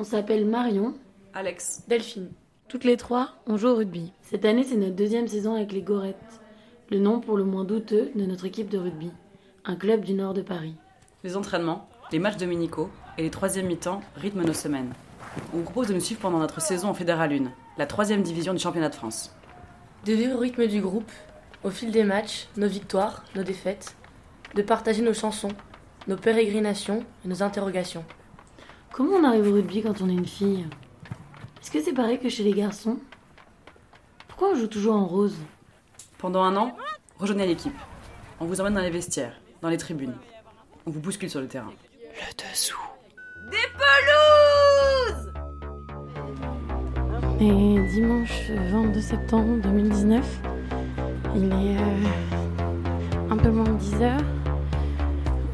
On s'appelle Marion, Alex, Delphine. Toutes les trois, on joue au rugby. Cette année, c'est notre deuxième saison avec les Gorettes, le nom pour le moins douteux de notre équipe de rugby, un club du nord de Paris. Les entraînements, les matchs dominicaux et les troisième mi-temps rythment nos semaines. On vous propose de nous suivre pendant notre saison en Fédéral 1, la troisième division du championnat de France. De vivre au rythme du groupe, au fil des matchs, nos victoires, nos défaites, de partager nos chansons, nos pérégrinations et nos interrogations. Comment on arrive au rugby quand on est une fille? Est-ce que c'est pareil que chez les garçons? Pourquoi on joue toujours en rose? Pendant un an, rejoignez l'équipe. On vous emmène dans les vestiaires, dans les tribunes. On vous bouscule sur le terrain. Le dessous. Des pelouses Et dimanche 22 septembre 2019, il est euh, un peu moins de 10 heures.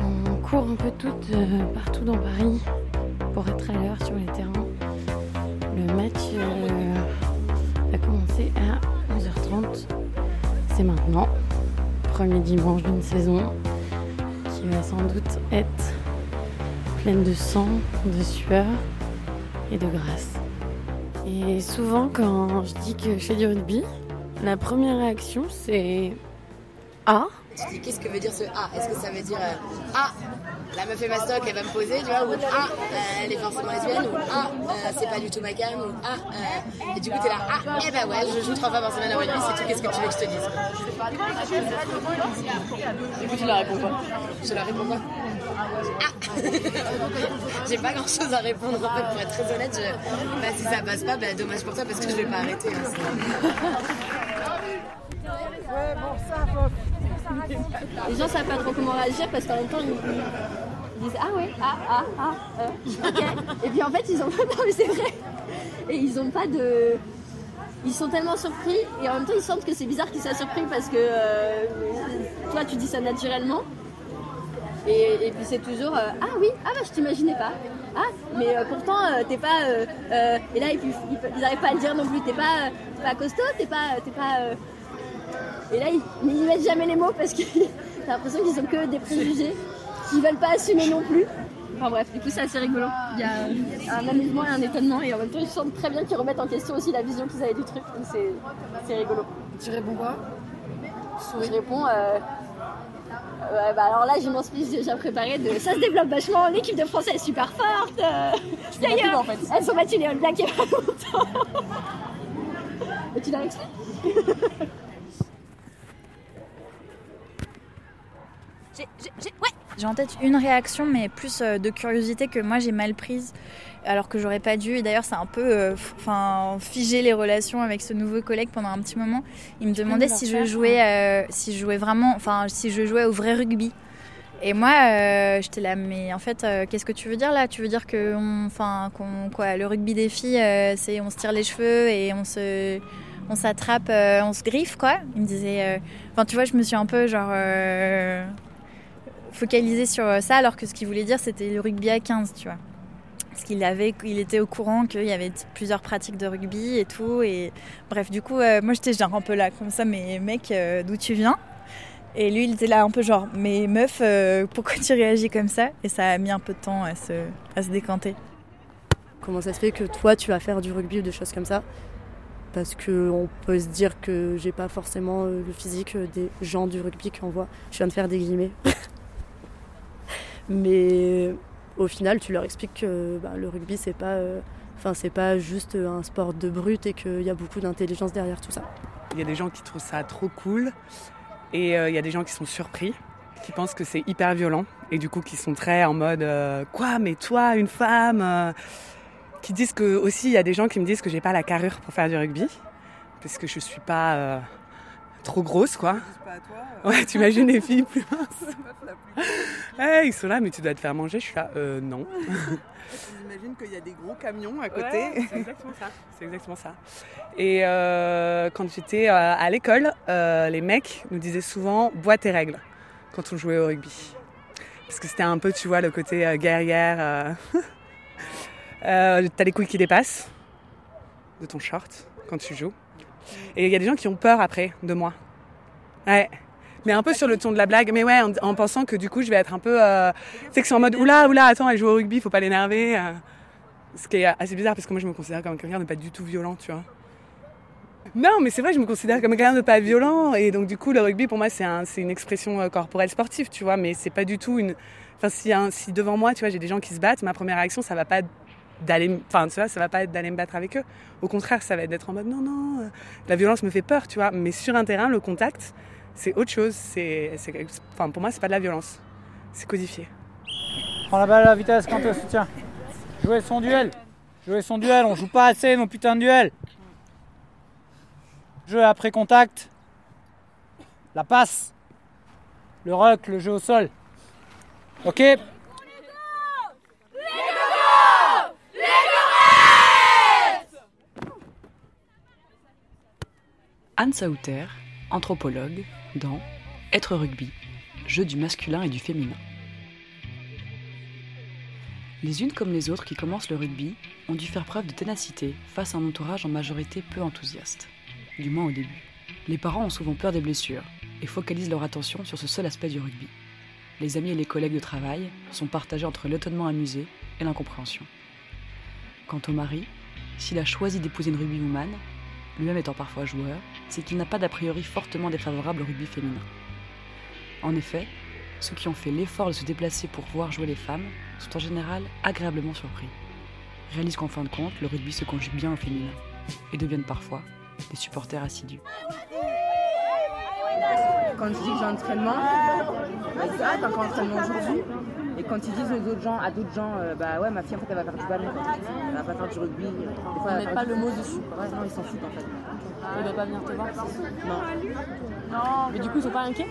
On court un peu toutes euh, partout dans Paris pour être à l'heure sur les terrains. Le match euh, a commencé à 11h30. C'est maintenant, premier dimanche d'une saison qui va sans doute être pleine de sang, de sueur et de grâce. Et souvent, quand je dis que je fais du rugby, la première réaction c'est Ah Tu dis qu'est-ce que veut dire ce A. Est-ce que ça veut dire euh, Ah, la meuf est mastoc, elle va me poser, tu vois, ou Ah, euh, elle est forcément lesbienne, ou Ah, euh, c'est pas du tout ma cam, ou Ah, euh, et du coup t'es là, Ah, eh ben ouais, je joue trois fois par semaine à rugby, c'est tout, qu'est-ce que tu veux que je te dise? Du coup tu la réponds pas. Je la réponds pas. Ah. J'ai pas grand chose à répondre en fait, pour être très honnête, je... bah, si ça passe pas, bah, dommage pour toi parce que je vais pas arrêter. hein, c'est- Les gens savent pas trop comment réagir parce qu'en même temps ils, disent ah ouais ah ah ah euh, ok. Et puis en fait ils ont non mais c'est vrai. Et ils ont pas de ils sont tellement surpris et en même temps ils sentent que c'est bizarre qu'ils soient surpris parce que euh, toi tu dis ça naturellement. Et, puis c'est toujours euh, ah oui ah bah je t'imaginais pas. Ah mais pourtant t'es pas et là ils, ils, ils arrivent pas à le dire non plus. T'es pas pas costaud t'es pas t'es pas et là, ils, mais ils mettent jamais les mots parce que t'as l'impression qu'ils ont que des préjugés, qu'ils veulent pas assumer non plus. Enfin bref, du coup, c'est assez rigolo. Il y a un amusement et un étonnement, et en même temps, ils sentent très bien qu'ils remettent en question aussi la vision qu'ils avaient du truc. Donc c'est, rigolo. Tu réponds quoi? Je réponds. Euh, euh, bah alors là, j'ai mon speech déjà préparé de ça se développe vachement, l'équipe de France elle est super forte. euh, D'ailleurs, en fait. elles ont battu les All Blacks il y a pas longtemps. Et tu l'as expliqué J'ai en tête une réaction, mais plus euh, de curiosité que moi j'ai mal prise, alors que j'aurais pas dû. Et d'ailleurs, c'est un peu euh, figé les relations avec ce nouveau collègue pendant un petit moment. Il me demandait si je jouais, euh, si je jouais vraiment, enfin, si je jouais au vrai rugby. Et moi, euh, j'étais là, mais en fait, euh, qu'est-ce que tu veux dire là? Tu veux dire que, on- quoi, le rugby des filles, euh, c'est on se tire les cheveux et on se, on s'attrape, on se griffe, quoi? Il me disait, enfin, tu vois, je me suis un peu genre euh, focalisée sur ça, alors que ce qu'il voulait dire, c'était le rugby à 15, tu vois. Parce qu'il avait, il était au courant qu'il y avait plusieurs pratiques de rugby et tout. Et bref, du coup, euh, moi j'étais genre un peu là, comme ça, mais mec, euh, d'où tu viens? Et lui, il était là un peu genre, mais meuf, euh, pourquoi tu réagis comme ça? Et ça a mis un peu de temps à se, à se décanter. Comment ça se fait que toi tu vas faire du rugby ou des choses comme ça? Parce que on peut se dire que j'ai pas forcément euh, le physique euh, des gens du rugby qu'on voit. Je viens de faire des guillemets. Mais au final, tu leur expliques que bah, le rugby c'est pas, euh, enfin c'est pas juste un sport de brute et qu'il y a beaucoup d'intelligence derrière tout ça. Il y a des gens qui trouvent ça trop cool et euh, il y a des gens qui sont surpris, qui pensent que c'est hyper violent et du coup qui sont très en mode euh, quoi mais toi une femme qui disent que aussi il y a des gens qui me disent que j'ai pas la carrure pour faire du rugby parce que je suis pas trop grosse quoi. Ouais, tu imagines les filles plus minces. Ouais, ils sont là mais tu dois te faire manger, je suis là euh, non. J'imagine qu'il y a des gros camions à Ouais, côté. c'est exactement ça. C'est exactement ça. Et euh, quand j'étais euh, à l'école, euh, les mecs nous disaient souvent bois tes règles quand on jouait au rugby. Parce que c'était un peu, tu vois, le côté euh, guerrière. euh. Euh, T'as les couilles qui dépassent de ton short quand tu joues. Et il y a des gens qui ont peur après de moi. Ouais. Mais un peu sur le ton de la blague, mais ouais, en, en pensant que du coup je vais être un peu. Euh, tu sais que c'est en mode oula, oula, attends, elle joue au rugby, faut pas l'énerver. euh. Ce qui est assez bizarre parce que moi je me considère comme quelqu'un de pas du tout violent, tu vois. Non, mais c'est vrai, je me considère comme quelqu'un de pas violent et donc du coup le rugby pour moi c'est un, une expression euh, corporelle sportive, tu vois, mais c'est pas du tout une. Enfin, si, si devant moi, tu vois, j'ai des gens qui se battent, ma première réaction ça va pas d'aller enfin tu ça va pas être d'aller me battre avec eux. Au contraire ça va être d'être en mode non non euh, la violence me fait peur tu vois. Mais sur un terrain le contact c'est autre chose. C'est enfin pour moi c'est pas de la violence. C'est codifié. Prends la balle à la vitesse quand tu soutien. Jouer son duel. Jouer son duel on joue pas assez nos putains de duels. Jeu après contact. La passe. Le rock le jeu au sol. Ok Anne Sauter, anthropologue, dans Être rugby, jeu du masculin et du féminin. Les unes comme les autres qui commencent le rugby ont dû faire preuve de ténacité face à un entourage en majorité peu enthousiaste, du moins au début. Les parents ont souvent peur des blessures et focalisent leur attention sur ce seul aspect du rugby. Les amis et les collègues de travail sont partagés entre l'étonnement amusé et l'incompréhension. Quant au mari, s'il a choisi d'épouser une rugbywoman, lui-même étant parfois joueur, c'est qu'il n'a pas d'a priori fortement défavorable au rugby féminin. En effet, ceux qui ont fait l'effort de se déplacer pour voir jouer les femmes sont en général agréablement surpris. Réalisent qu'en fin de compte, le rugby se conjugue bien au féminin et deviennent parfois des supporters assidus. Quand je dis que j'ai entraînement, ils disent Ah, t'as encore entraînement aujourd'hui Et quand ils disent aux autres gens, à d'autres gens, euh, bah ouais, ma fille en fait elle va faire du ballon, elle va pas faire du rugby. Des fois, ils mettent pas le mot dessus. Ouais, non, ils s'en foutent en fait. Ils doivent pas venir te voir Non. Non. Mais du coup, ils sont pas inquiets?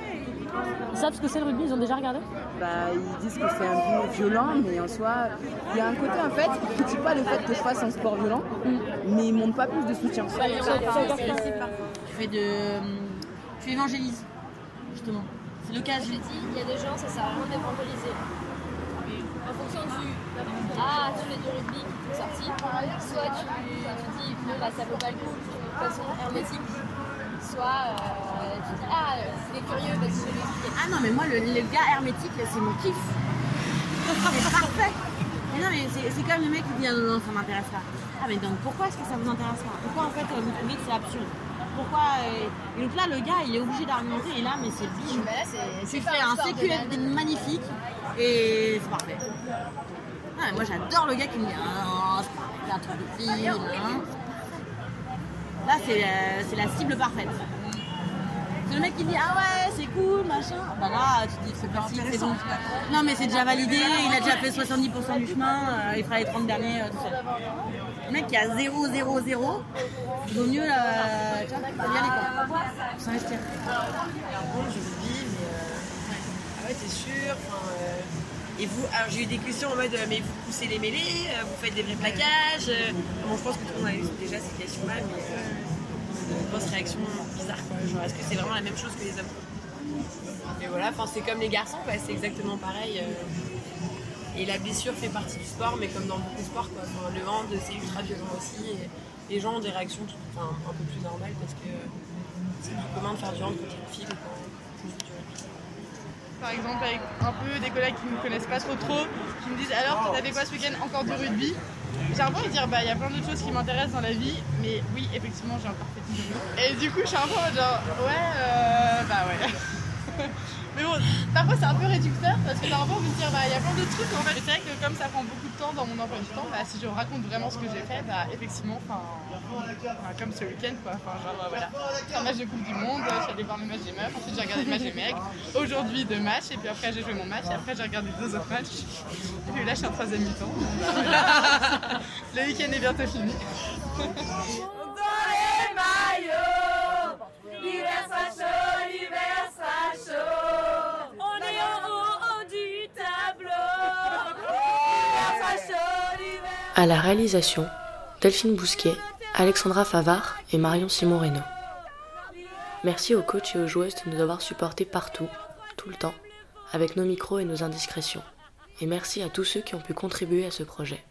Ils savent ce que c'est le rugby? Ils ont déjà regardé? Bah, ils disent que c'est un but violent, mais en soi, il y a un côté en fait, ils critiquent pas le fait que je fasse un sport violent, mais ils montrent pas plus de soutien. Tu fais de. Tu évangélises, justement. C'est l'occasion. Je dis, il y a des gens, ça sert à rien d'évangéliser. En fonction du. Ah, tu fais du rugby qui sorti. Soit tu, tu dis, bon, bah ça vaut pas le coup, de façon hermétique. Soit euh, tu dis, ah, c'est curieux parce que je vais. Ah non, mais moi, le, le gars hermétique, c'est mon kiff. C'est parfait. Mais non, mais c'est c'est comme le mec qui dit, ah non, non, ça m'intéresse pas. Ah, mais donc pourquoi est-ce que ça vous intéresse pas? Pourquoi en fait vous trouvez que c'est absurde? Pourquoi euh, Et donc là, le gars, il est obligé d'argumenter, et là, mais c'est le bijou. Tu fais un CQF magnifique, et c'est parfait. Ah, moi, j'adore le gars qui me dit Ah, c'est un truc de fille. hein. Là, c'est c'est la cible parfaite. C'est le mec qui dit Ah ouais, c'est cool, machin. Bah là, tu dis C'est parti, c'est bon. Non, mais c'est déjà validé, il a déjà fait 70% du chemin, euh, il fera les 30 derniers euh, tout seul. Le mec qui a 0, 0, 0, il vaut mieux euh, tu vois, y aller quoi. S'investir. Je vous dis, mais. euh, Ah ouais, t'es sûr euh, Et vous, alors j'ai eu des questions en mode, euh, mais vous poussez les mêlées, euh, vous faites des vrais plaquages. euh, Bon, je pense que tout le monde a eu déjà ces questions-là, mais. Euh, une grosse réaction bizarre quoi. Genre, est-ce que c'est vraiment la même chose que les hommes? Et voilà, enfin, c'est comme les garçons, quoi, c'est exactement pareil. euh. Et la blessure fait partie du sport, mais comme dans beaucoup de sports, quoi. Le hand, c'est ultra violent aussi. Et les gens ont des réactions tout- un peu plus normales parce que c'est plus commun de faire du hand quand une fille quand tu fais du rugby. Par exemple, avec un peu des collègues qui ne me connaissent pas trop trop, qui me disent alors, t'as fait quoi ce week-end Encore du rugby? J'ai un peu envie de dire, bah, il y a plein d'autres choses qui m'intéressent dans la vie, mais oui, effectivement, j'ai encore fait du. Et du coup, je suis un peu genre, ouais, euh, bah ouais. Parfois c'est un peu réducteur parce que t'as un peu de dire, bah il y a plein d'autres trucs en fait. C'est vrai que comme ça prend beaucoup de temps dans mon emploi du temps, bah si je raconte vraiment ce que j'ai fait, bah effectivement, enfin, comme ce week-end quoi, enfin genre euh, voilà. Un match de Coupe du Monde, je suis allée voir le match des meufs, ensuite j'ai regardé le match des mecs, aujourd'hui deux matchs, et puis après j'ai joué mon match, et après j'ai regardé deux autres matchs, et puis là je suis en troisième mi-temps. le week-end est bientôt fini. À la réalisation, Delphine Bousquet, Alexandra Favard et Marion Simon Reynaud. Merci aux coachs et aux joueuses de nous avoir supportés partout, tout le temps, avec nos micros et nos indiscrétions. Et merci à tous ceux qui ont pu contribuer à ce projet.